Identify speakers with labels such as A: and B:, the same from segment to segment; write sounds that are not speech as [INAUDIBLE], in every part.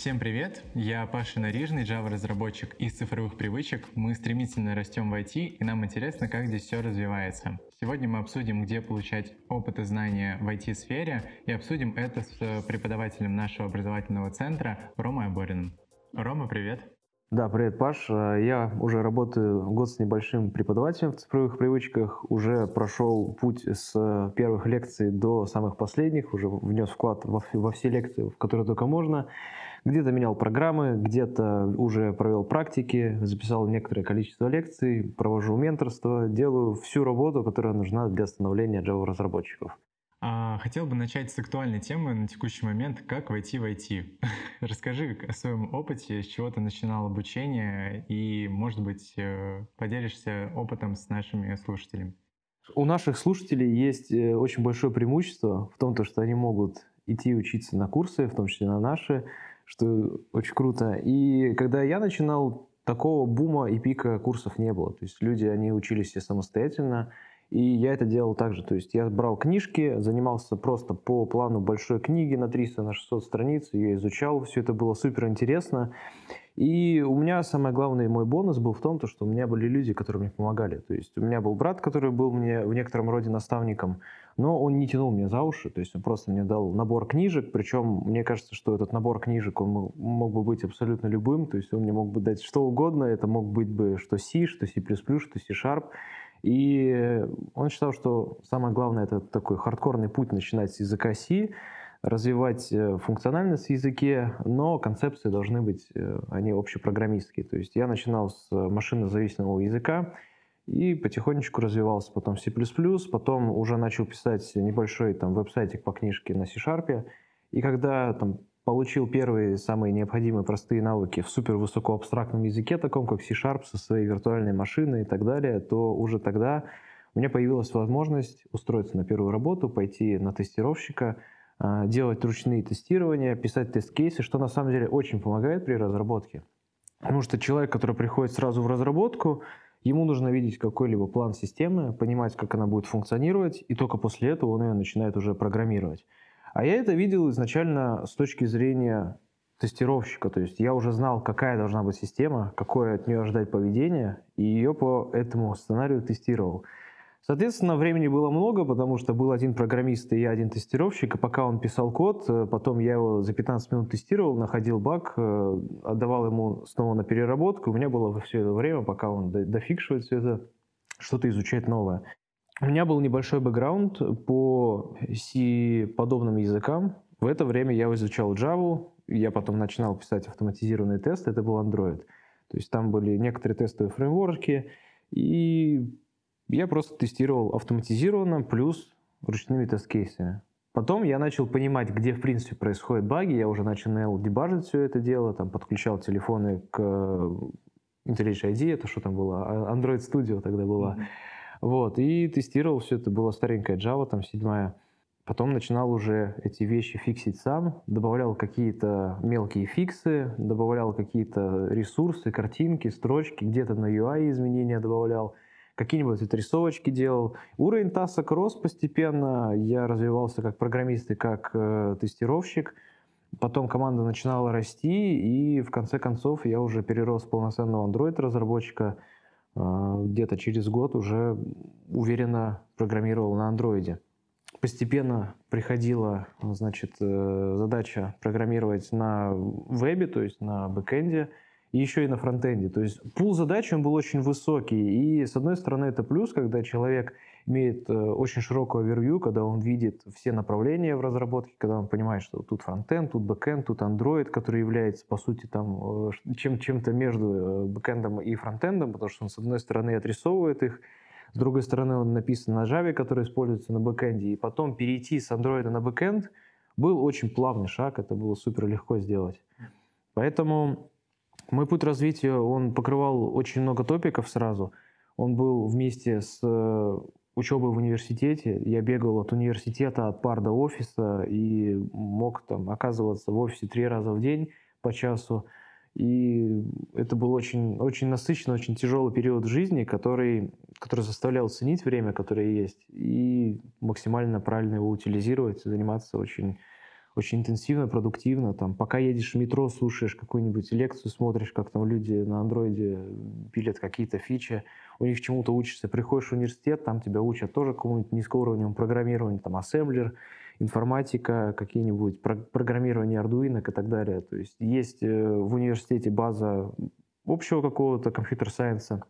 A: Всем привет! Я Паша Нарижный, Java-разработчик из цифровых привычек. Мы стремительно растем в IT, и нам интересно, как здесь все развивается. Сегодня мы обсудим, где получать опыт и знания в IT-сфере, и обсудим это с преподавателем нашего образовательного центра Ромой Абориным. Рома, привет!
B: Да, привет, Паш. Я уже работаю год с небольшим преподавателем в цифровых привычках. Уже прошел путь с первых лекций до самых последних, уже внес вклад во все лекции, в которые только можно. Где-то менял программы, где-то уже провел практики, записал некоторое количество лекций, провожу менторство, делаю всю работу, которая нужна для становления Java-разработчиков.
A: А, хотел бы начать с актуальной темы на текущий момент, как войти в IT. [LAUGHS] Расскажи о своем опыте, с чего ты начинал обучение, и, может быть, э, поделишься опытом с нашими слушателями.
B: У наших слушателей есть э, очень большое преимущество в том, что они могут идти учиться на курсы, в том числе на наши, что очень круто. И когда я начинал, такого бума и пика курсов не было. То есть люди, они учились все самостоятельно, и я это делал также. То есть я брал книжки, занимался просто по плану большой книги на 300, на 600 страниц, я изучал, все это было супер интересно. И у меня самое главное, мой бонус был в том, то, что у меня были люди, которые мне помогали. То есть у меня был брат, который был мне в некотором роде наставником, но он не тянул мне за уши, то есть он просто мне дал набор книжек, причем мне кажется, что этот набор книжек, он мог бы быть абсолютно любым, то есть он мне мог бы дать что угодно, это мог быть бы что C, что C++, что C-Sharp, и он считал, что самое главное это такой хардкорный путь начинать с языка C, развивать э, функциональность в языке, но концепции должны быть, э, они общепрограммистские. То есть я начинал с машинозависимого языка и потихонечку развивался потом C++, потом уже начал писать небольшой там веб-сайтик по книжке на C-Sharp. И когда там получил первые самые необходимые простые навыки в супер высокоабстрактном языке, таком как C-Sharp со своей виртуальной машиной и так далее, то уже тогда у меня появилась возможность устроиться на первую работу, пойти на тестировщика, делать ручные тестирования, писать тест-кейсы, что на самом деле очень помогает при разработке. Потому что человек, который приходит сразу в разработку, ему нужно видеть какой-либо план системы, понимать, как она будет функционировать, и только после этого он ее начинает уже программировать. А я это видел изначально с точки зрения тестировщика, то есть я уже знал, какая должна быть система, какое от нее ожидать поведение, и ее по этому сценарию тестировал. Соответственно, времени было много, потому что был один программист и я один тестировщик, и пока он писал код, э, потом я его за 15 минут тестировал, находил баг, э, отдавал ему снова на переработку, у меня было все это время, пока он дофикшивает все это, что-то изучать новое. У меня был небольшой бэкграунд по C-подобным языкам. В это время я изучал Java, я потом начинал писать автоматизированные тесты, это был Android. То есть там были некоторые тестовые фреймворки, и я просто тестировал автоматизированно плюс ручными тест-кейсами. Потом я начал понимать, где в принципе происходят баги, я уже начинал дебажить все это дело, там подключал телефоны к IntelliJ ID, это что там было, а, Android Studio тогда была. Mm-hmm. Вот, и тестировал все это, была старенькая Java, там седьмая. Потом начинал уже эти вещи фиксить сам, добавлял какие-то мелкие фиксы, добавлял какие-то ресурсы, картинки, строчки, где-то на UI изменения добавлял – какие-нибудь отрисовочки делал. Уровень тасок рос постепенно, я развивался как программист и как э, тестировщик. Потом команда начинала расти, и в конце концов я уже перерос в полноценного Android-разработчика. Э, где-то через год уже уверенно программировал на андроиде. Постепенно приходила значит, э, задача программировать на вебе, то есть на бэкэнде, и еще и на фронтенде. То есть пул задач он был очень высокий. И с одной стороны это плюс, когда человек имеет э, очень широкую overview, когда он видит все направления в разработке, когда он понимает, что тут фронтенд, тут бэкенд, тут Android, который является, по сути, там, э, чем, чем-то между э, бэкендом и фронтендом, потому что он, с одной стороны, отрисовывает их, с другой стороны, он написан на Java, который используется на бэкенде, и потом перейти с Android на бэкенд был очень плавный шаг, это было супер легко сделать. Поэтому мой путь развития, он покрывал очень много топиков сразу. Он был вместе с э, учебой в университете. Я бегал от университета, от пар до офиса и мог там оказываться в офисе три раза в день по часу. И это был очень, очень насыщенный, очень тяжелый период жизни, который, который заставлял ценить время, которое есть, и максимально правильно его утилизировать, заниматься очень очень интенсивно, продуктивно. Там, пока едешь в метро, слушаешь какую-нибудь лекцию, смотришь, как там люди на андроиде пилят какие-то фичи, у них чему-то учишься. Приходишь в университет, там тебя учат тоже какому-нибудь низкоуровневому программированию, там ассемблер, информатика, какие-нибудь про программирование Arduino и так далее. То есть есть э, в университете база общего какого-то компьютер-сайенса,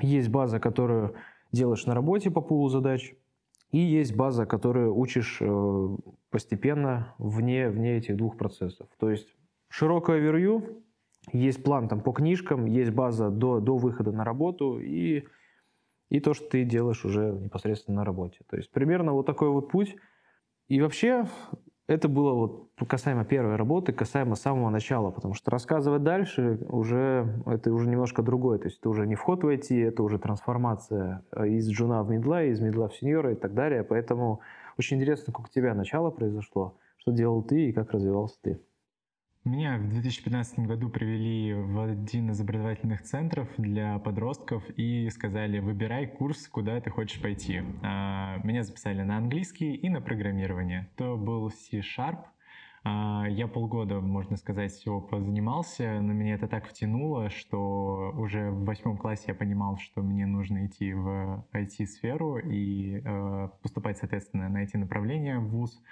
B: есть база, которую делаешь на работе по пулу задач, и есть база, которую учишь э, постепенно вне, вне этих двух процессов. То есть широкое овервью, есть план там по книжкам, есть база до, до выхода на работу и, и то, что ты делаешь уже непосредственно на работе. То есть примерно вот такой вот путь. И вообще это было вот касаемо первой работы, касаемо самого начала, потому что рассказывать дальше уже это уже немножко другое, то есть это уже не вход в IT, это уже трансформация э, из джуна в медла, из медла в сеньора и так далее, поэтому очень интересно, как у тебя начало произошло, что делал ты и как развивался ты.
A: Меня в 2015 году привели в один из образовательных центров для подростков и сказали, выбирай курс, куда ты хочешь пойти. А, меня записали на английский и на программирование. То был C-Sharp. А, я полгода, можно сказать, всего позанимался, но меня это так втянуло, что уже в восьмом классе я понимал, что мне нужно идти в IT-сферу и э, поступать, соответственно, на IT-направление в ВУЗ.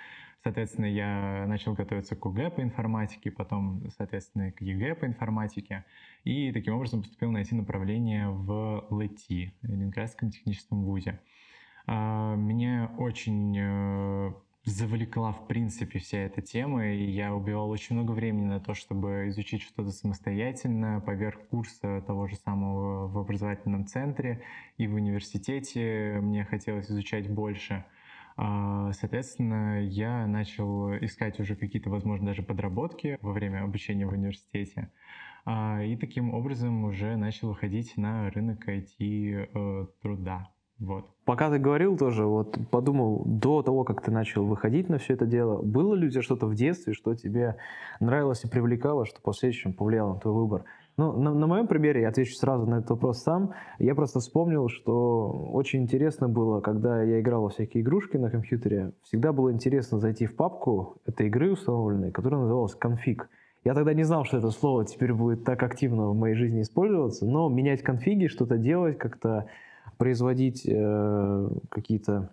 A: Соответственно, я начал готовиться к ОГЭ по информатике, потом, соответственно, к ЕГЭ по информатике. И таким образом поступил на IT-направление в ЛЭТИ, Ленинградском техническом вузе. А, меня очень э, завлекла, в принципе, вся эта тема, и я убивал очень много времени на то, чтобы изучить что-то самостоятельно, поверх курса того же самого в образовательном центре и в университете мне хотелось изучать больше – соответственно, я начал искать уже какие-то, возможно, даже подработки во время обучения в университете. А, и таким образом уже начал выходить на рынок IT-труда. Э, вот.
B: Пока ты говорил тоже, вот подумал, до того, как ты начал выходить на все это дело, было ли у тебя что-то в детстве, что тебе нравилось и привлекало, что в последующем повлияло на твой выбор? Ну, на, на моем примере, я отвечу сразу на этот вопрос сам, я просто вспомнил, что очень интересно было, когда я играл во всякие игрушки на компьютере, всегда было интересно зайти в папку этой игры установленной, которая называлась «Конфиг». Я тогда не знал, что это слово теперь будет так активно в моей жизни использоваться, но менять конфиги, что-то делать, как-то производить э, какие-то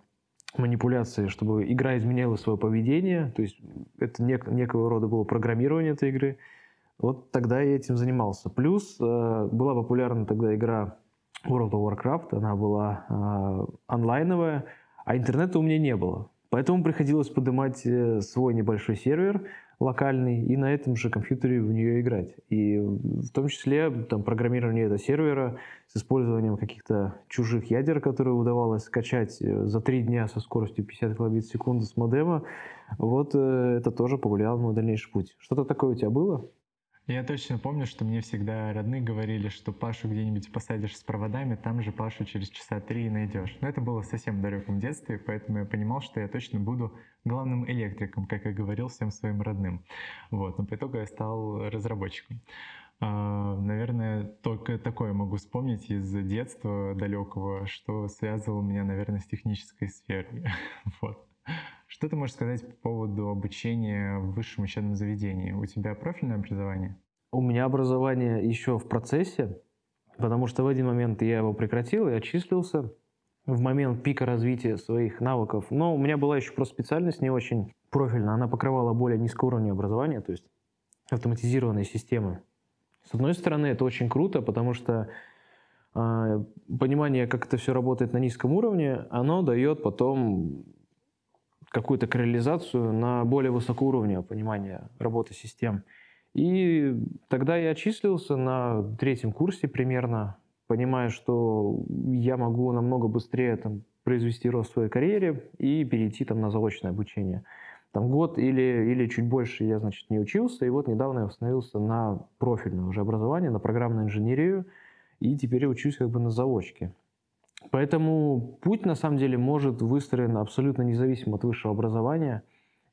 B: манипуляции, чтобы игра изменяла свое поведение, то есть это нек- некого рода было программирование этой игры – вот тогда я этим занимался. Плюс э, была популярна тогда игра World of Warcraft, она была э, онлайновая, а интернета у меня не было. Поэтому приходилось поднимать э, свой небольшой сервер локальный и на этом же компьютере в нее играть. И в том числе там, программирование этого сервера с использованием каких-то чужих ядер, которые удавалось скачать э, за три дня со скоростью 50 килобит в секунду с модема, вот э, это тоже повлияло на мой дальнейший путь. Что-то такое у тебя было?
A: Я точно помню, что мне всегда родные говорили, что Пашу где-нибудь посадишь с проводами, там же Пашу через часа три найдешь. Но это было совсем далеком детстве, поэтому я понимал, что я точно буду главным электриком, как я говорил всем своим родным. Вот. Но по итогу я стал разработчиком. А, наверное, только такое могу вспомнить из детства далекого, что связывало меня, наверное, с технической сферой. [LAUGHS] Вот. Что ты можешь сказать по поводу обучения в высшем учебном заведении? У тебя профильное образование?
B: У меня образование еще в процессе, потому что в один момент я его прекратил и отчислился в момент пика развития своих навыков. Но у меня была еще просто специальность не очень профильная. Она покрывала более низкого уровня образования, то есть автоматизированные системы. С одной стороны, это очень круто, потому что э, понимание, как это все работает на низком уровне, оно дает потом какую-то корреализацию на более высокоуровневое понимание работы систем. И тогда я отчислился на третьем курсе примерно, понимая, что я могу намного быстрее там, произвести рост в своей карьере и перейти там, на заочное обучение. Там год или, или чуть больше я, значит, не учился, и вот недавно я восстановился на профильное уже образование, на программную инженерию, и теперь я учусь как бы на заочке. Поэтому путь, на самом деле, может выстроен абсолютно независимо от высшего образования.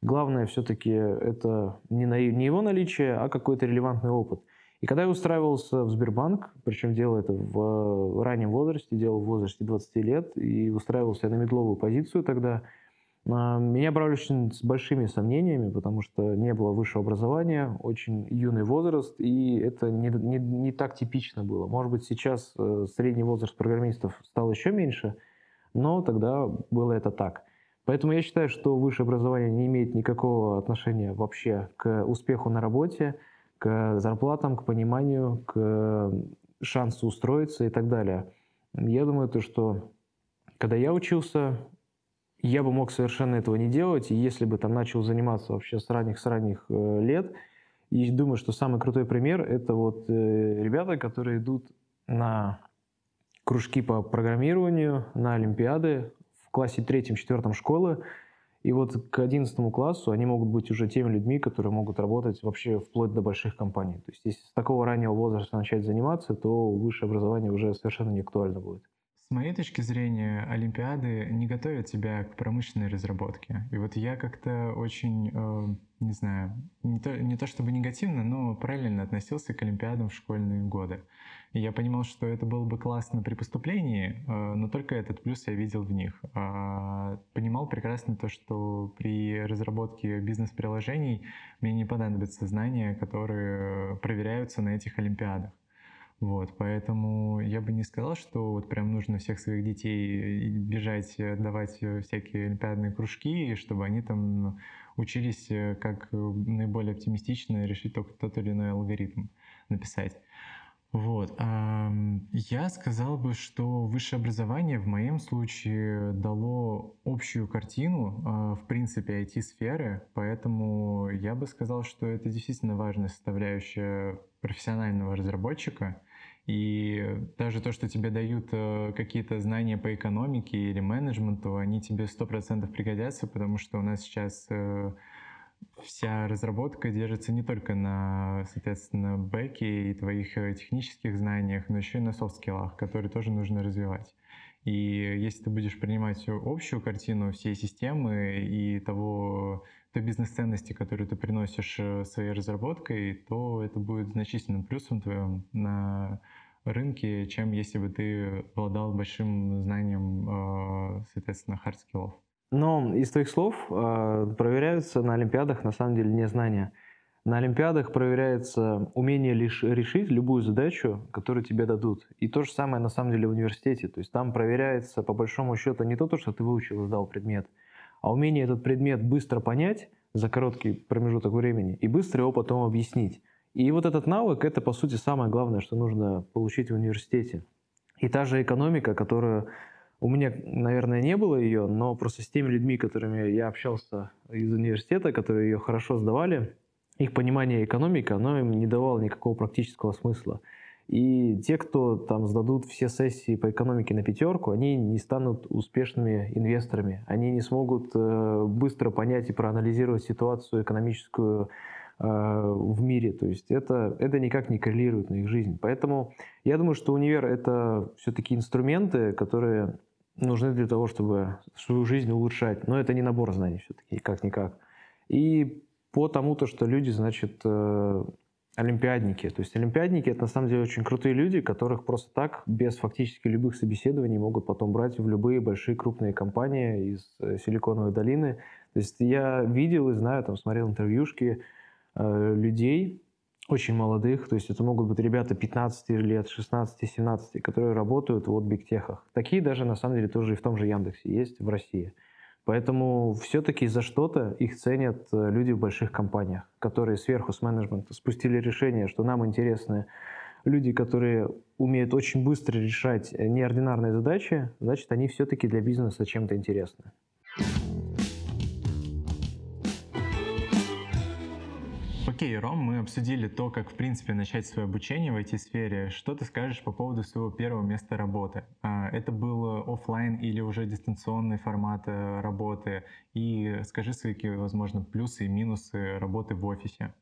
B: Главное все-таки это не, на, не его наличие, а какой-то релевантный опыт. И когда я устраивался в Сбербанк, причем делал это в раннем возрасте, делал в возрасте 20 лет, и устраивался я на медловую позицию тогда, меня брали очень с большими сомнениями, потому что не было высшего образования, очень юный возраст, и это не, не, не так типично было. Может быть, сейчас э, средний возраст программистов стал еще меньше, но тогда было это так. Поэтому я считаю, что высшее образование не имеет никакого отношения вообще к успеху на работе, к зарплатам, к пониманию, к шансу устроиться и так далее. Я думаю, то, что когда я учился, я бы мог совершенно этого не делать, и если бы там начал заниматься вообще с ранних, с ранних э, лет, и думаю, что самый крутой пример — это вот э, ребята, которые идут на кружки по программированию, на олимпиады в классе третьем-четвертом школы, и вот к одиннадцатому классу они могут быть уже теми людьми, которые могут работать вообще вплоть до больших компаний. То есть если с такого раннего возраста начать заниматься, то высшее образование уже совершенно не актуально будет.
A: С моей точки зрения, Олимпиады не готовят тебя к промышленной разработке. И вот я как-то очень, э, не знаю, не то, не то чтобы негативно, но параллельно относился к Олимпиадам в школьные годы. И я понимал, что это было бы классно при поступлении, э, но только этот плюс я видел в них. Э, понимал прекрасно то, что при разработке бизнес-приложений мне не понадобятся знания, которые проверяются на этих Олимпиадах. Вот, поэтому я бы не сказал, что вот прям нужно всех своих детей бежать, давать всякие олимпиадные кружки, чтобы они там учились э, как наиболее оптимистично решить только тот или иной алгоритм написать. Вот. Я сказал бы, что высшее образование в моем случае дало общую картину, а, в принципе, IT-сферы, поэтому я бы сказал, что это действительно важная составляющая профессионального разработчика — и даже то, что тебе дают э, какие-то знания по экономике или менеджменту, они тебе сто процентов пригодятся, потому что у нас сейчас э, вся разработка держится не только на, соответственно, бэке и твоих э, технических знаниях, но еще и на софт-скиллах, которые тоже нужно развивать. И если ты будешь принимать общую картину всей системы и того, той бизнес-ценности, которую ты приносишь своей разработкой, то это будет значительным плюсом твоим на рынке, чем если бы ты обладал большим знанием, а, соответственно, хардскиллов.
B: Но из твоих слов а, проверяются на Олимпиадах на самом деле не знания. На Олимпиадах проверяется умение лишь решить любую задачу, которую тебе дадут. И то же самое на самом деле в университете. То есть там проверяется по большому счету не то, что ты выучил и сдал предмет, а умение этот предмет быстро понять за короткий промежуток времени и быстро его потом объяснить. И вот этот навык — это, по сути, самое главное, что нужно получить в университете. И та же экономика, которая у меня, наверное, не было ее, но просто с теми людьми, которыми я общался из университета, которые ее хорошо сдавали, их понимание экономики, оно им не давало никакого практического смысла. И те, кто там сдадут все сессии по экономике на пятерку, они не станут успешными инвесторами. Они не смогут э, быстро понять и проанализировать ситуацию экономическую в мире. То есть это, это никак не коррелирует на их жизнь. Поэтому я думаю, что универ — это все-таки инструменты, которые нужны для того, чтобы свою жизнь улучшать. Но это не набор знаний все-таки, как-никак. И по тому, то, что люди, значит, э, олимпиадники. То есть олимпиадники — это на самом деле очень крутые люди, которых просто так, без фактически любых собеседований, могут потом брать в любые большие крупные компании из э, Силиконовой долины. То есть я видел и знаю, там смотрел интервьюшки, людей, очень молодых, то есть это могут быть ребята 15 лет, 16-17, которые работают в бигтехах. Такие даже на самом деле тоже и в том же Яндексе есть в России. Поэтому все-таки за что-то их ценят э, люди в больших компаниях, которые сверху с менеджмента спустили решение, что нам интересны люди, которые умеют очень быстро решать неординарные задачи, значит, они все-таки для бизнеса чем-то интересны.
A: Окей, Ром, мы обсудили то, как, в принципе, начать свое обучение в IT-сфере. Что ты скажешь по поводу своего первого места работы? А, это был офлайн или уже дистанционный формат э, работы? И скажи свои, возможно, плюсы и минусы работы в офисе.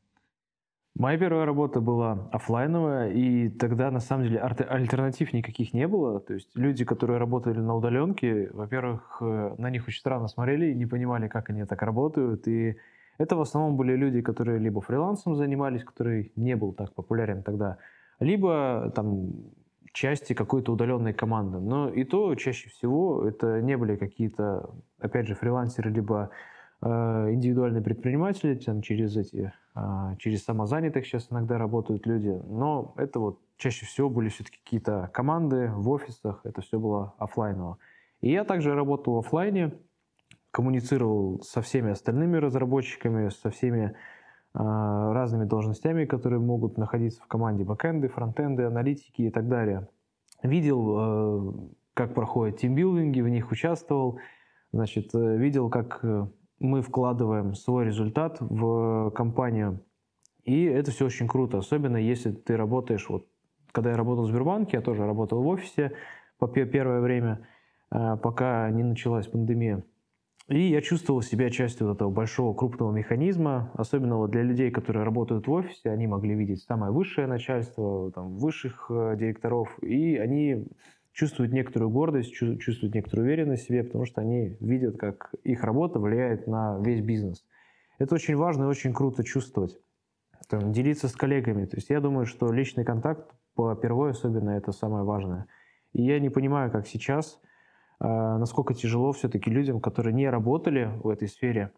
B: Моя первая работа была офлайновая, и тогда на самом деле альтернатив никаких не было. То есть люди, которые работали на удаленке, во-первых, э, на них очень странно смотрели и не понимали, как они так работают. И это в основном были люди, которые либо фрилансом занимались, который не был так популярен тогда, либо там части какой-то удаленной команды. Но и то чаще всего это не были какие-то, опять же, фрилансеры, либо э, индивидуальные предприниматели, там, через эти, э, через самозанятых сейчас иногда работают люди. Но это вот чаще всего были все-таки какие-то команды в офисах, это все было офлайново. И я также работал в офлайне, коммуницировал со всеми остальными разработчиками, со всеми а, разными должностями, которые могут находиться в команде бэкэнды, фронтенды, аналитики и так далее. Видел, э, как проходят тимбилдинги, в них участвовал, значит, э, видел, как э, мы вкладываем свой результат в компанию. И это все очень круто, особенно если ты работаешь, вот когда я работал в Сбербанке, я тоже работал в офисе по первое время, пока не началась пандемия. И я чувствовал себя частью вот этого большого крупного механизма, особенно вот для людей, которые работают в офисе, они могли видеть самое высшее начальство, там, высших э, директоров, и они чувствуют некоторую гордость, чувствуют некоторую уверенность в себе, потому что они видят, как их работа влияет на весь бизнес. Это очень важно и очень круто чувствовать, там, делиться с коллегами. То есть я думаю, что личный контакт по первой особенно это самое важное. И я не понимаю, как сейчас – насколько тяжело все-таки людям, которые не работали в этой сфере,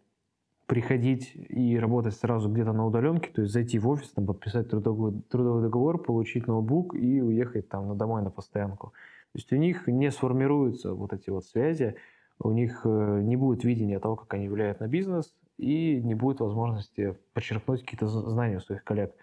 B: приходить и работать сразу где-то на удаленке, то есть зайти в офис, там, подписать трудовой, трудовой договор, получить ноутбук и уехать там на домой на постоянку. То есть у них не сформируются вот эти вот связи, у них э, не будет видения того, как они влияют на бизнес, и не будет возможности подчеркнуть какие-то знания у своих коллег.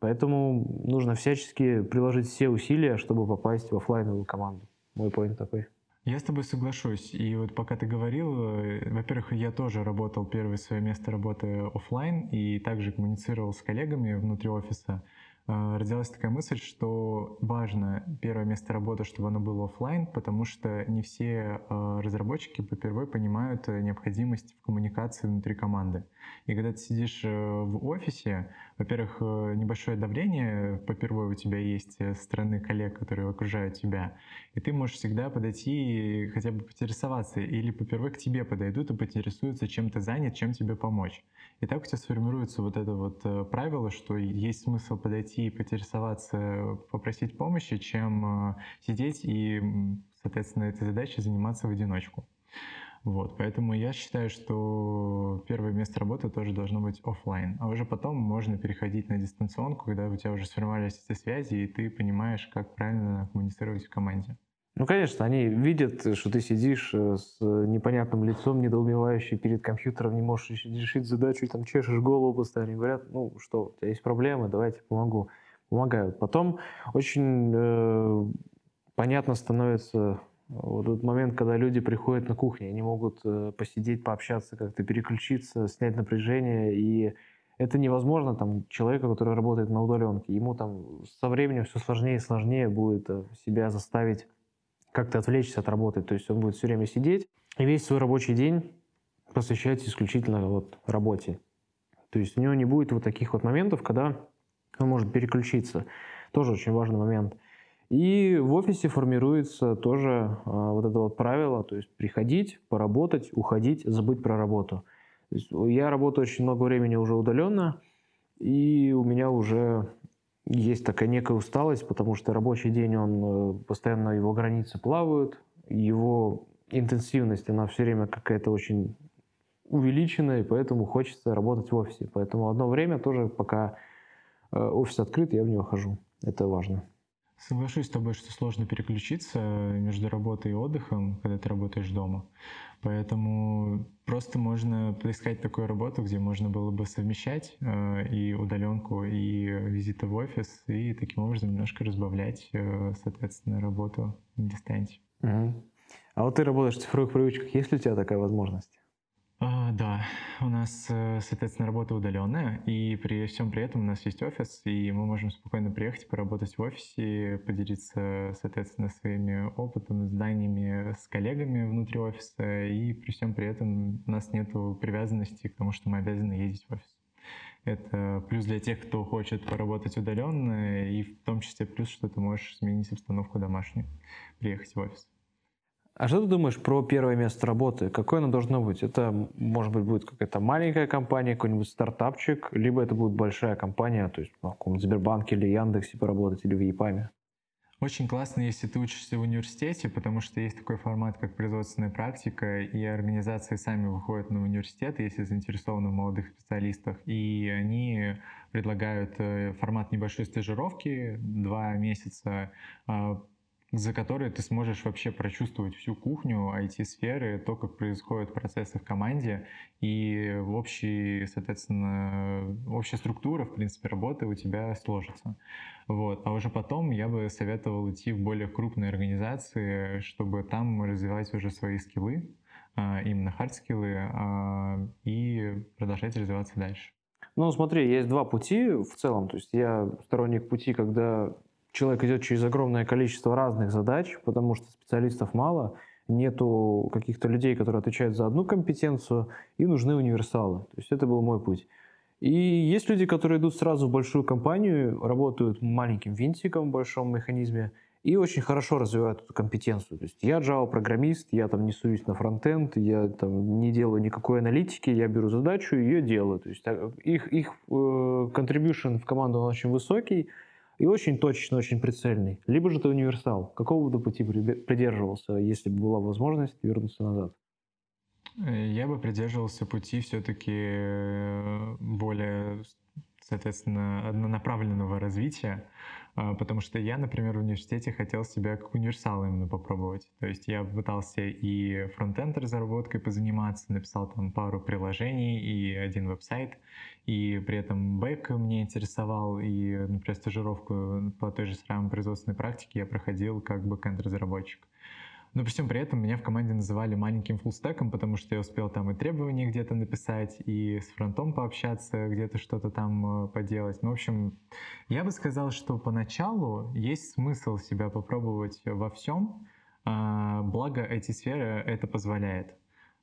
B: Поэтому нужно всячески приложить все усилия, чтобы попасть в офлайновую команду. Мой поинт такой.
A: Я с тобой соглашусь. И вот пока ты говорил, э, во-первых, я тоже работал первое свое место работы офлайн и также коммуницировал с коллегами внутри офиса. А, родилась такая мысль, что важно первое место работы, чтобы оно было офлайн, потому что не все а, разработчики по первой понимают э, необходимость в коммуникации внутри команды. И когда ты сидишь э, в офисе, во-первых, э, небольшое давление по первой у тебя есть со стороны коллег, которые окружают тебя, и ты можешь всегда подойти и хотя бы поинтересоваться, или по первой к тебе подойдут и поинтересуются, чем ты занят, чем тебе помочь. И так у тебя сформируется вот это вот правило, что есть смысл подойти и поинтересоваться, попросить помощи, чем э, сидеть и, соответственно, этой задачей заниматься в одиночку. Вот, поэтому я считаю, что первое место работы тоже должно быть офлайн, а уже потом можно переходить на дистанционку, когда у тебя уже сформировались эти связи, и ты понимаешь, как правильно коммуницировать в команде.
B: Ну, конечно, они видят, что ты сидишь э, с непонятным лицом, недоумевающий перед компьютером, не можешь решить задачу, там чешешь голову постоянно. Говорят, ну что, у тебя есть проблемы, давайте помогу. Помогают. Потом очень э, понятно становится вот этот момент, когда люди приходят на кухню, они могут э, посидеть, пообщаться, как-то переключиться, снять напряжение, и это невозможно там человека, который работает на удаленке. Ему там со временем все сложнее и сложнее будет э, себя заставить как-то отвлечься от работы. То есть он будет все время сидеть и весь свой рабочий день посвящать исключительно вот работе. То есть у него не будет вот таких вот моментов, когда он может переключиться. Тоже очень важный момент. И в офисе формируется тоже а, вот это вот правило, то есть приходить, поработать, уходить, забыть про работу. Я работаю очень много времени уже удаленно, и у меня уже есть такая некая усталость, потому что рабочий день, он э, постоянно его границы плавают, его интенсивность, она все время какая-то очень увеличенная, и поэтому хочется работать в офисе. Поэтому одно время тоже, пока э, офис открыт, я в него хожу. Это важно.
A: Соглашусь с тобой, что сложно переключиться между работой и отдыхом, когда ты работаешь дома. Поэтому просто можно поискать такую работу, где можно было бы совмещать э, и удаленку, и визиты в офис, и таким образом немножко разбавлять, э, соответственно, работу на дистанции.
B: Угу. А вот ты работаешь в цифровых привычках, есть ли у тебя такая возможность?
A: А, да, у нас, э, соответственно, работа удаленная, и при всем при этом у нас есть офис, и мы можем спокойно приехать, поработать в офисе, поделиться, соответственно, своими опытом, знаниями с коллегами внутри офиса, и при всем при этом у нас нет привязанности к тому, что мы обязаны ездить в офис. Это плюс для тех, кто хочет поработать удаленно, и в том числе плюс, что ты можешь сменить обстановку домашнюю, приехать в офис.
B: А что ты думаешь про первое место работы? Какое оно должно быть? Это, может быть, будет какая-то маленькая компания, какой-нибудь стартапчик, либо это будет большая компания, то есть в каком-нибудь Сбербанке или Яндексе поработать, или в Япаме?
A: Очень классно, если ты учишься в университете, потому что есть такой формат, как производственная практика, и организации сами выходят на университет, если заинтересованы в молодых специалистах, и они предлагают э, формат небольшой стажировки, два месяца, а, за которые ты сможешь вообще прочувствовать всю кухню IT-сферы, то, как происходят процессы в команде, и в общей, соответственно, общая структура, в принципе, работы у тебя сложится. Вот. А уже потом я бы советовал идти в более крупные организации, чтобы там развивать уже свои скиллы, а, именно хард-скиллы, а, и продолжать развиваться дальше.
B: Ну, смотри, есть два пути в целом. То есть я сторонник пути, когда человек идет через огромное количество разных задач, потому что специалистов мало, нету каких-то людей, которые отвечают за одну компетенцию, и нужны универсалы. То есть это был мой путь. И есть люди, которые идут сразу в большую компанию, работают маленьким винтиком в большом механизме и очень хорошо развивают эту компетенцию. То есть я Java-программист, я там не суюсь на фронтенд, я там не делаю никакой аналитики, я беру задачу и ее делаю. То есть их, их э, contribution в команду он очень высокий, и очень точный, очень прицельный. Либо же ты универсал. Какого бы пути придерживался, если бы была возможность вернуться назад?
A: Э, я бы придерживался пути все-таки э, более, соответственно, однонаправленного развития. А, потому что я, например, в университете хотел себя как универсал именно попробовать. То есть я пытался и фронтенд разработкой позаниматься, написал там пару приложений и один веб-сайт, и при этом бэк меня интересовал, и, например, стажировку по той же самой производственной практике я проходил как бэкенд-разработчик. Но при всем при этом меня в команде называли маленьким фуллстеком, потому что я успел там и требования где-то написать, и с фронтом пообщаться, где-то что-то там э, поделать. Ну, в общем, я бы сказал, что поначалу есть смысл себя попробовать во всем, а, благо эти сферы это позволяет.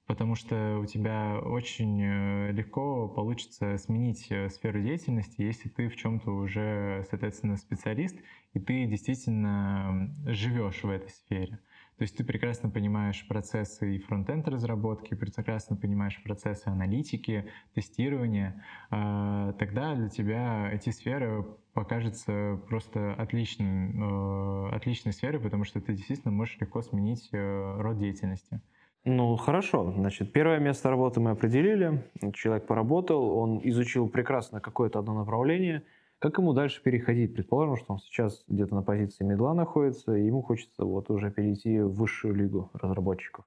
A: Потому что у тебя очень э, легко получится сменить э, сферу деятельности, если ты в чем-то уже, соответственно, специалист, и ты действительно живешь в этой сфере. То есть ты прекрасно понимаешь процессы и фронтенд разработки, прекрасно понимаешь процессы аналитики, тестирования. А, тогда для тебя эти сферы покажется просто отличной, э, отличной сферой, потому что ты действительно можешь легко сменить э, род деятельности.
B: Ну, хорошо. Значит, первое место работы мы определили. Человек поработал, он изучил прекрасно какое-то одно направление – как ему дальше переходить? Предположим, что он сейчас где-то на позиции медла находится, и ему хочется вот уже перейти в высшую лигу разработчиков.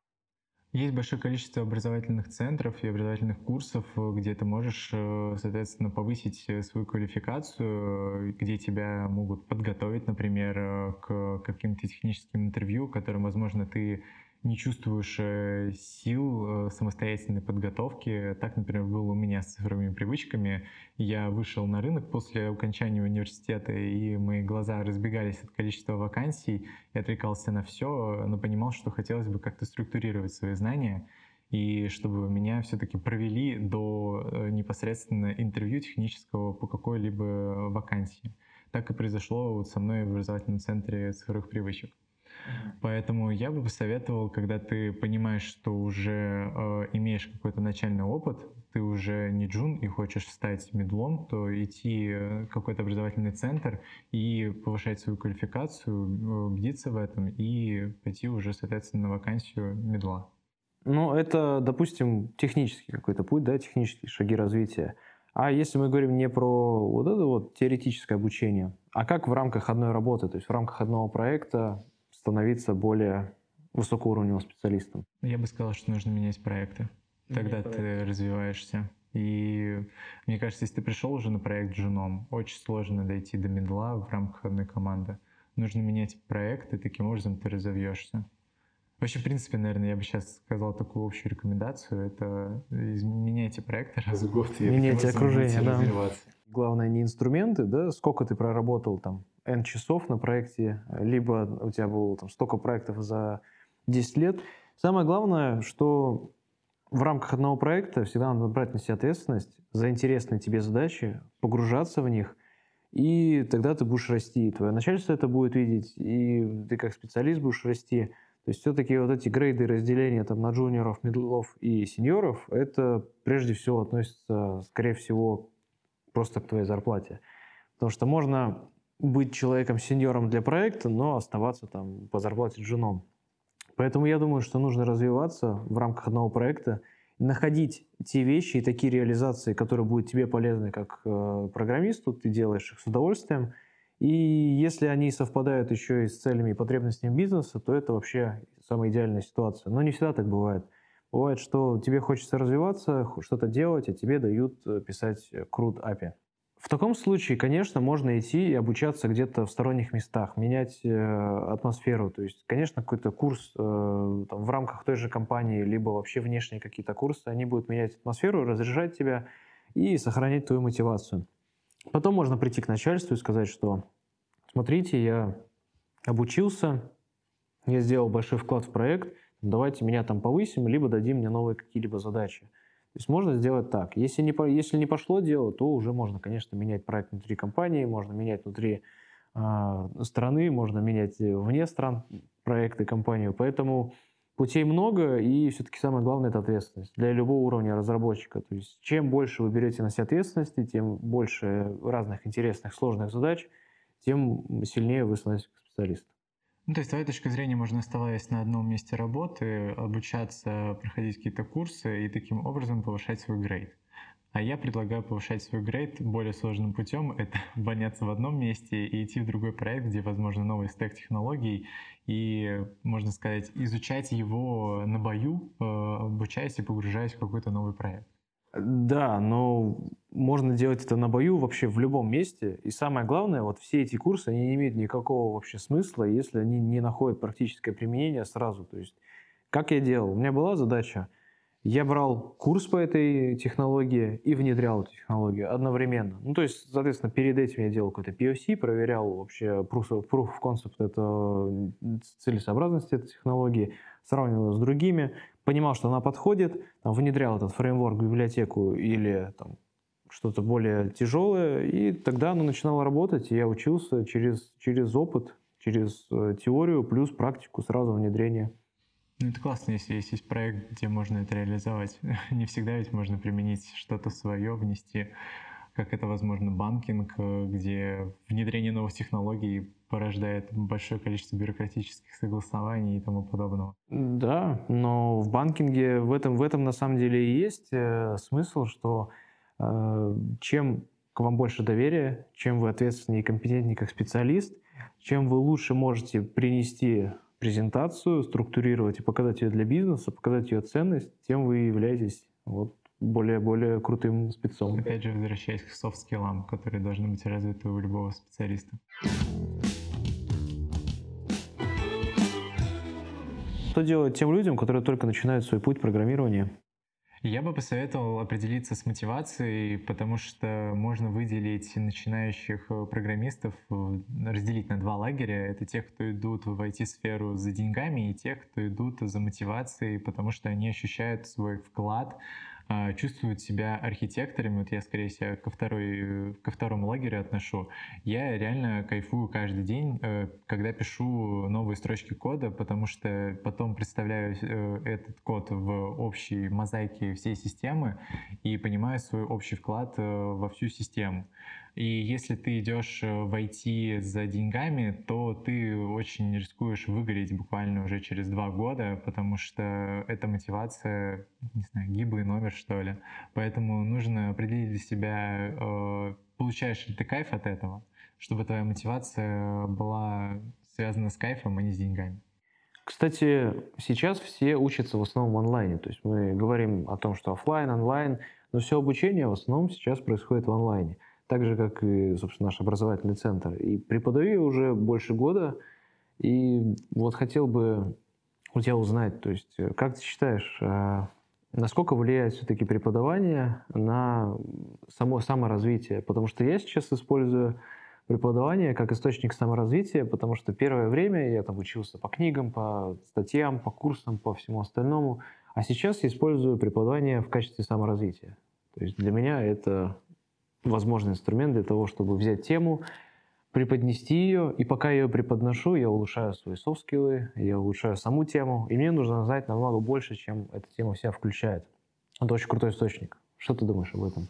A: Есть большое количество образовательных центров и образовательных курсов, где ты можешь, э, соответственно, повысить свою квалификацию, где тебя могут подготовить, например, к каким-то техническим интервью, которым, возможно, ты не чувствуешь э, сил э, самостоятельной подготовки. Так, например, было у меня с цифровыми привычками. Я вышел на рынок после окончания университета, и мои глаза разбегались от количества вакансий. Я отвлекался на все, но понимал, что хотелось бы как-то структурировать свои знания и чтобы меня все-таки провели до э, непосредственно интервью технического по какой-либо вакансии. Так и произошло вот со мной в образовательном центре цифровых привычек. Поэтому я бы посоветовал, когда ты понимаешь, что уже э, имеешь какой-то начальный опыт, ты уже не джун и хочешь стать медлом, то идти в какой-то образовательный центр и повышать свою квалификацию, убедиться в этом и пойти уже, соответственно, на вакансию медла.
B: Ну, это, допустим, технический какой-то путь, да, технические шаги развития. А если мы говорим не про вот это вот теоретическое обучение, а как в рамках одной работы, то есть в рамках одного проекта становиться более высокоуровневым специалистом?
A: Я бы сказал, что нужно менять проекты. Тогда менять ты проекты. развиваешься. И мне кажется, если ты пришел уже на проект женом, очень сложно дойти до медла в рамках одной команды. Нужно менять проект, и таким образом ты разовьешься. Вообще, в принципе, наверное, я бы сейчас сказал такую общую рекомендацию. Это меняйте проекты раз в год.
B: Меняйте окружение, да. Главное не инструменты, да, сколько ты проработал там N часов на проекте, либо у тебя было там столько проектов за 10 лет. Самое главное, что в рамках одного проекта всегда надо брать на себя ответственность за интересные тебе задачи, погружаться в них, и тогда ты будешь расти. Твое начальство это будет видеть, и ты как специалист будешь расти. То есть все-таки вот эти грейды разделения там, на джуниоров, медлов и сеньоров, это прежде всего относится, скорее всего, просто к твоей зарплате. Потому что можно быть человеком-сеньором для проекта, но оставаться там по зарплате джуном. Поэтому я думаю, что нужно развиваться в рамках одного проекта, находить те вещи и такие реализации, которые будут тебе полезны как э, программисту, ты делаешь их с удовольствием. И если они совпадают еще и с целями и потребностями бизнеса, то это вообще самая идеальная ситуация. Но не всегда так бывает. Бывает, что тебе хочется развиваться, что-то делать, а тебе дают э, писать крут API. В таком случае, конечно, можно идти и обучаться где-то в сторонних местах, менять э, атмосферу. То есть, конечно, какой-то курс э, там, в рамках той же компании, либо вообще внешние какие-то курсы, они будут менять атмосферу, разряжать тебя и сохранять твою мотивацию. Потом можно прийти к начальству и сказать, что смотрите, я обучился, я сделал большой вклад в проект, давайте меня там повысим, либо дадим мне новые какие-либо задачи. То есть можно сделать так. Если не, если не пошло дело, то уже можно, конечно, менять проект внутри компании, можно менять внутри э, страны, можно менять вне стран проекты, компанию. Поэтому путей много, и все-таки самое главное – это ответственность для любого уровня разработчика. То есть чем больше вы берете на себя ответственности, тем больше разных интересных, сложных задач, тем сильнее вы становитесь как специалист.
A: Ну, то есть, с твоей точки зрения, можно, оставаясь на одном месте работы, обучаться, проходить какие-то курсы и таким образом повышать свой грейд. А я предлагаю повышать свой грейд более сложным путем. Это [LAUGHS] боняться в одном месте и идти в другой проект, где, возможно, новый стек технологий, и, можно сказать, изучать его на бою, э, обучаясь и погружаясь в какой-то новый проект.
B: Да, но можно делать это на бою вообще в любом месте. И самое главное, вот все эти курсы, они не имеют никакого вообще смысла, если они не находят практическое применение сразу. То есть, как я делал? У меня была задача, я брал курс по этой технологии и внедрял эту технологию одновременно. Ну, то есть, соответственно, перед этим я делал какой-то POC, проверял вообще proof of, concept, это целесообразность этой технологии, сравнивал с другими, понимал, что она подходит, там, внедрял этот фреймворк в библиотеку или там, что-то более тяжелое, и тогда оно начинало работать, и я учился через, через опыт, через э, теорию плюс практику сразу внедрения.
A: Ну, это классно, если есть проект, где можно это реализовать. [LAUGHS] Не всегда ведь можно применить что-то свое, внести как это возможно банкинг, э, где внедрение новых технологий порождает большое количество бюрократических согласований и тому подобного.
B: Да, но в банкинге в этом, в этом на самом деле и есть э, смысл, что э, чем к вам больше доверия, чем вы ответственнее и компетентнее как специалист, чем вы лучше можете принести презентацию, структурировать и показать ее для бизнеса, показать ее ценность, тем вы являетесь вот более-более крутым спецом.
A: Опять же, возвращаясь к софт-скиллам, которые должны быть развиты у любого специалиста.
B: Что делать тем людям, которые только начинают свой путь программирования?
A: Я бы посоветовал определиться с мотивацией, потому что можно выделить начинающих э, программистов, э, разделить на два лагеря. Это те, кто идут в IT-сферу за деньгами, и те, кто идут за мотивацией, потому что они ощущают свой вклад чувствуют себя архитекторами, вот я, скорее всего, ко, второй, ко второму лагерю отношу, я реально кайфую каждый день, э, когда пишу новые строчки кода, потому что потом представляю э, этот код в общей мозаике всей системы и понимаю свой общий вклад э, во всю систему. И если ты идешь э, в IT за деньгами, то ты очень рискуешь выгореть буквально уже через два года, потому что эта мотивация, не знаю, гиблый номер, что ли. Поэтому нужно определить для себя, э, получаешь ли ты кайф от этого, чтобы твоя мотивация была связана с кайфом, а не с деньгами.
B: Кстати, сейчас все учатся в основном онлайне. То есть мы говорим о том, что офлайн, онлайн, но все обучение в основном сейчас происходит в онлайне так же, как и, собственно, наш образовательный центр. И преподаю уже больше года, и вот хотел бы у тебя узнать, то есть, э, как ты считаешь, э, насколько влияет все-таки преподавание на само саморазвитие? Потому что я сейчас использую преподавание как источник саморазвития, потому что первое время я там учился по книгам, по статьям, по курсам, по всему остальному, а сейчас я использую преподавание в качестве саморазвития. То есть для меня это возможный инструмент для того, чтобы взять тему, преподнести ее, и пока я ее преподношу, я улучшаю свои софт-скиллы, я улучшаю саму тему, и мне нужно знать намного больше, чем эта тема вся включает. Это очень крутой источник. Что ты думаешь об этом?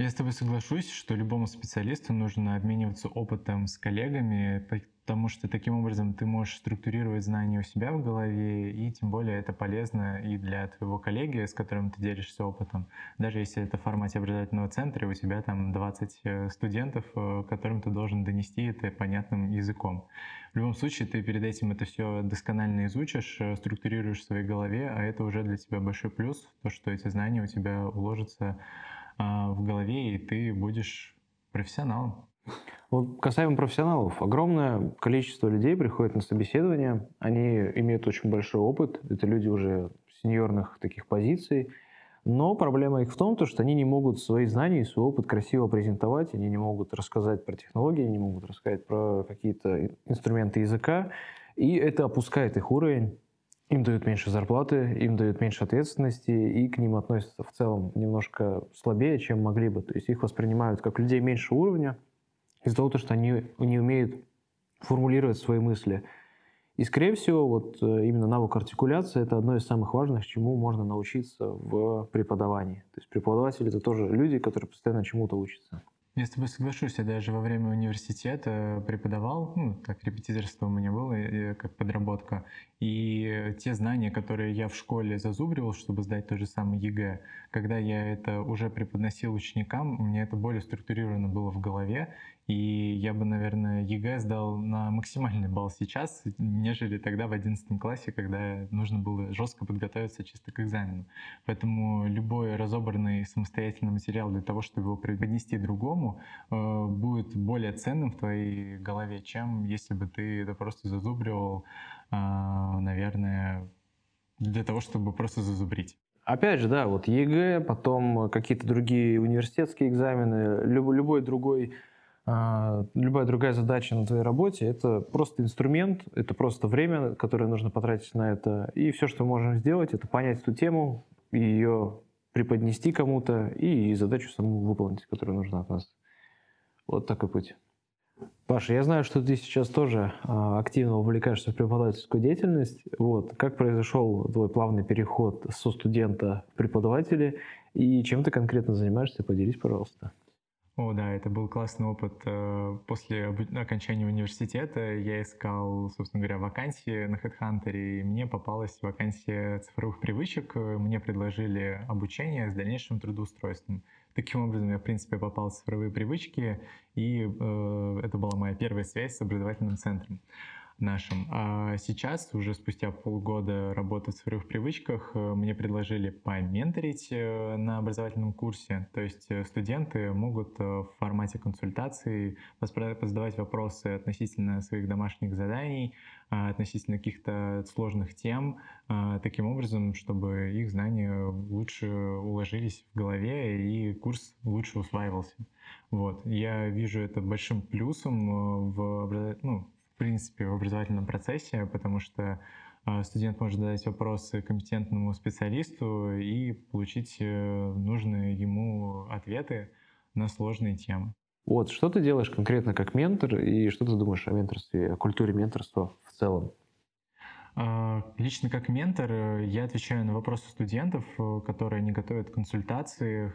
A: Я с тобой соглашусь, что любому специалисту нужно обмениваться опытом с коллегами, потому что таким образом ты можешь структурировать знания у себя в голове, и тем более это полезно и для твоего коллеги, с которым ты делишься опытом. Даже если это в формате образовательного центра, и у тебя там 20 э, студентов, э, которым ты должен донести это понятным языком. В любом случае, ты перед этим это все досконально изучишь, э, структурируешь в своей голове, а это уже для тебя большой плюс, то, что эти знания у тебя уложатся в голове, и ты будешь профессионалом.
B: Вот касаемо профессионалов, огромное количество людей приходит на собеседование, они имеют очень большой опыт, это люди уже сеньорных таких позиций, но проблема их в том, что они не могут свои знания и свой опыт красиво презентовать, они не могут рассказать про технологии, не могут рассказать про какие-то инструменты языка, и это опускает их уровень им дают меньше зарплаты, им дают меньше ответственности, и к ним относятся в целом немножко слабее, чем могли бы. То есть их воспринимают как людей меньшего уровня из-за того, что они не умеют формулировать свои мысли. И, скорее всего, вот э, именно навык артикуляции – это одно из самых важных, чему можно научиться в преподавании. То есть преподаватели – это тоже люди, которые постоянно чему-то учатся.
A: Я с тобой соглашусь, я даже во время университета преподавал, ну, как репетиторство у меня было, как подработка, и те знания, которые я в школе зазубривал, чтобы сдать то же самое ЕГЭ, когда я это уже преподносил ученикам, у меня это более структурировано было в голове, и я бы, наверное, ЕГЭ сдал на максимальный балл сейчас, нежели тогда в 11 классе, когда нужно было жестко подготовиться чисто к экзамену. Поэтому любой разобранный самостоятельный материал для того, чтобы его преподнести другому, э, будет более ценным в твоей голове, чем если бы ты это просто зазубривал, э, наверное, для того, чтобы просто зазубрить.
B: Опять же, да, вот ЕГЭ, потом какие-то другие университетские экзамены, любой другой любая другая задача на твоей работе — это просто инструмент, это просто время, которое нужно потратить на это. И все, что мы можем сделать, это понять эту тему, ее преподнести кому-то и задачу саму выполнить, которая нужна от нас. Вот такой путь. Паша, я знаю, что ты сейчас тоже а, активно увлекаешься в преподавательскую деятельность. Вот. Как произошел твой плавный переход со студента в преподавателя и чем ты конкретно занимаешься? Поделись, пожалуйста.
A: О, да, это был классный опыт. Э, после окончания университета я искал, собственно говоря, вакансии на HeadHunter, и мне попалась вакансия цифровых привычек. Мне предложили обучение с дальнейшим трудоустройством. Таким образом, я, в принципе, попал в цифровые привычки, и э, это была моя первая связь с образовательным центром нашим. А сейчас, уже спустя полгода работы в цифровых привычках, э, мне предложили поменторить э, на образовательном курсе. То есть э, студенты могут в формате консультации задавать вопросы относительно своих домашних заданий, относительно каких-то сложных тем, таким образом, чтобы их знания лучше уложились в голове и курс лучше усваивался. Вот. Я вижу это большим плюсом в, ну, принципе, в образовательном процессе, потому что а, студент может задать вопросы компетентному специалисту и получить э, нужные ему ответы на сложные темы.
B: Вот, что ты делаешь конкретно как ментор и что ты думаешь о менторстве, о культуре менторства в целом?
A: А, лично как ментор э, я отвечаю на вопросы студентов, э, которые не готовят консультации,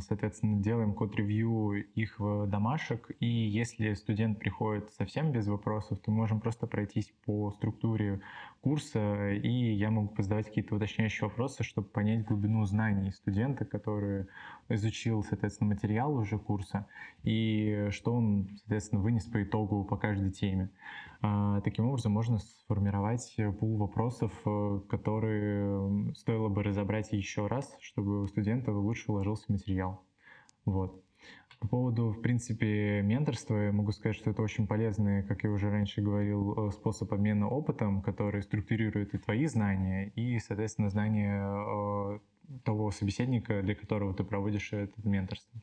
A: соответственно, делаем код-ревью их домашек, и если студент приходит совсем без вопросов, то можем просто пройтись по структуре курса, и я могу задавать какие-то уточняющие вопросы, чтобы понять глубину знаний студента, который изучил, соответственно, материал уже курса, и что он, соответственно, вынес по итогу по каждой теме. А, таким образом можно сформировать пул вопросов, э, которые стоило бы разобрать еще раз, чтобы у студента лучше уложился материал. Вот. По поводу, в принципе, менторства, я могу сказать, что это очень полезный, как я уже раньше говорил, э, способ обмена опытом, который структурирует и твои знания, и, соответственно, знания э, того собеседника, для которого ты проводишь это менторство.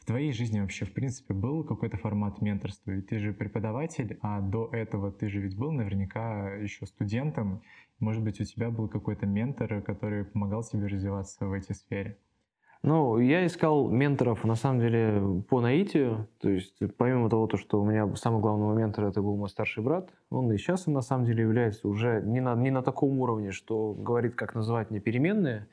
A: В твоей жизни вообще, в принципе, был какой-то формат менторства? Ведь ты же преподаватель, а до этого ты же ведь был наверняка еще студентом. Может быть, у тебя был какой-то ментор, который помогал тебе развиваться в этой сфере?
B: Ну, я искал менторов, на самом деле, по наитию. То есть, помимо того, что у меня самый главный ментор это был мой старший брат, он и сейчас, на самом деле, является уже не на, не на таком уровне, что говорит, как называть мне переменные,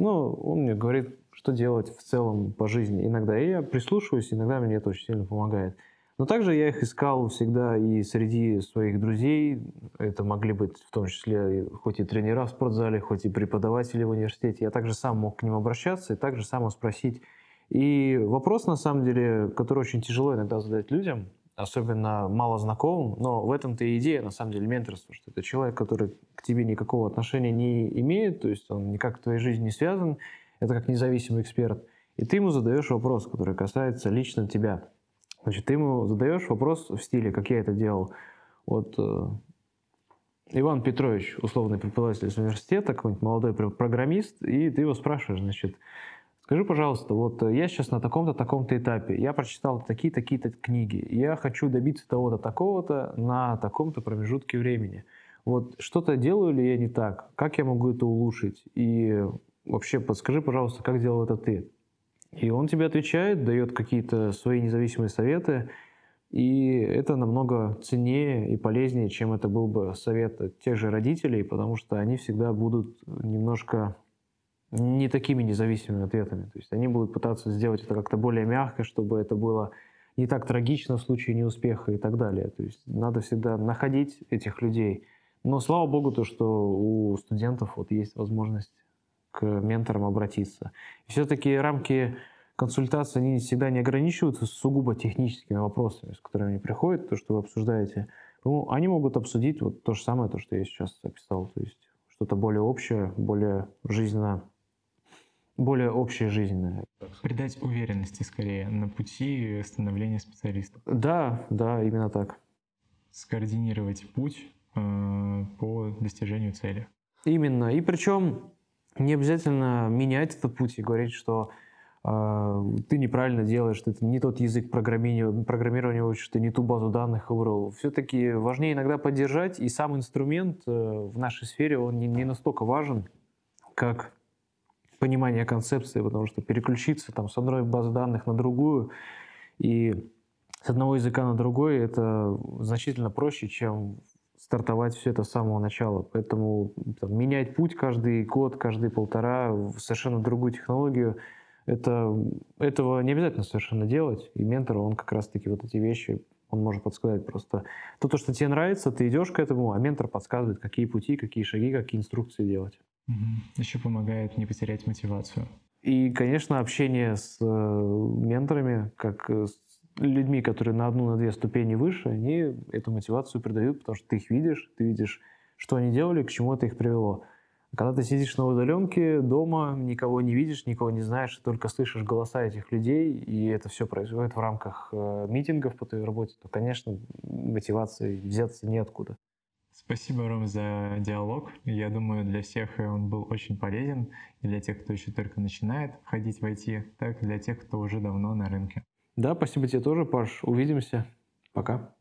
B: Ну, он мне говорит, что делать в целом по жизни иногда. И я прислушиваюсь, иногда мне это очень сильно помогает. Но также я их искал всегда и среди своих друзей. Это могли быть в том числе хоть и тренера в спортзале, хоть и преподаватели в университете. Я также сам мог к ним обращаться и также сам спросить. И вопрос, на самом деле, который очень тяжело иногда задать людям, особенно мало знакомым, но в этом-то и идея, на самом деле, менторства, что это человек, который к тебе никакого отношения не имеет, то есть он никак в твоей жизни не связан, это как независимый эксперт. И ты ему задаешь вопрос, который касается лично тебя. Значит, ты ему задаешь вопрос в стиле, как я это делал. Вот э, Иван Петрович, условный преподаватель из университета, какой-нибудь молодой программист, и ты его спрашиваешь, значит, скажи, пожалуйста, вот я сейчас на таком-то, таком-то этапе, я прочитал такие-такие-то книги, я хочу добиться того-то, такого-то на таком-то промежутке времени. Вот что-то делаю ли я не так? Как я могу это улучшить? И вообще подскажи, пожалуйста, как делал это ты? И он тебе отвечает, дает какие-то свои независимые советы, и это намного ценнее и полезнее, чем это был бы совет тех же родителей, потому что они всегда будут немножко не такими независимыми ответами. То есть они будут пытаться сделать это как-то более мягко, чтобы это было не так трагично в случае неуспеха и так далее. То есть надо всегда находить этих людей. Но слава богу, то, что у студентов вот есть возможность к менторам обратиться. Все-таки рамки консультации, они всегда не ограничиваются сугубо техническими вопросами, с которыми они приходят, то, что вы обсуждаете. Ну, они могут обсудить вот то же самое, то, что я сейчас описал, то есть что-то более общее, более жизненно, более общее жизненное.
A: Придать уверенности скорее на пути становления специалиста.
B: Да, да, именно так.
A: Скоординировать путь э, по достижению цели.
B: Именно. И причем не обязательно менять этот путь и говорить, что э, ты неправильно делаешь, что это не тот язык программирования, программирования учишь, ты не ту базу данных выбрал. Все-таки важнее иногда поддержать, и сам инструмент э, в нашей сфере, он не, не настолько важен, как понимание концепции, потому что переключиться там, с одной базы данных на другую и с одного языка на другой это значительно проще, чем стартовать все это с самого начала. Поэтому там, менять путь каждый год, каждые полтора в совершенно другую технологию, это, этого не обязательно совершенно делать. И ментор, он как раз-таки вот эти вещи, он может подсказать просто. То, то, что тебе нравится, ты идешь к этому, а ментор подсказывает, какие пути, какие шаги, какие инструкции делать.
A: Еще помогает не потерять мотивацию.
B: И, конечно, общение с э, менторами, как с людьми, которые на одну, на две ступени выше, они эту мотивацию придают, потому что ты их видишь, ты видишь, что они делали, к чему это их привело. Когда ты сидишь на удаленке дома, никого не видишь, никого не знаешь, только слышишь голоса этих людей, и это все происходит в рамках э, митингов по твоей работе, то, конечно, мотивации взяться неоткуда.
A: Спасибо, Ром, за диалог. Я думаю, для всех он был очень полезен, и для тех, кто еще только начинает ходить в IT, так и для тех, кто уже давно на рынке.
B: Да, спасибо тебе тоже, Паш. Увидимся. Пока.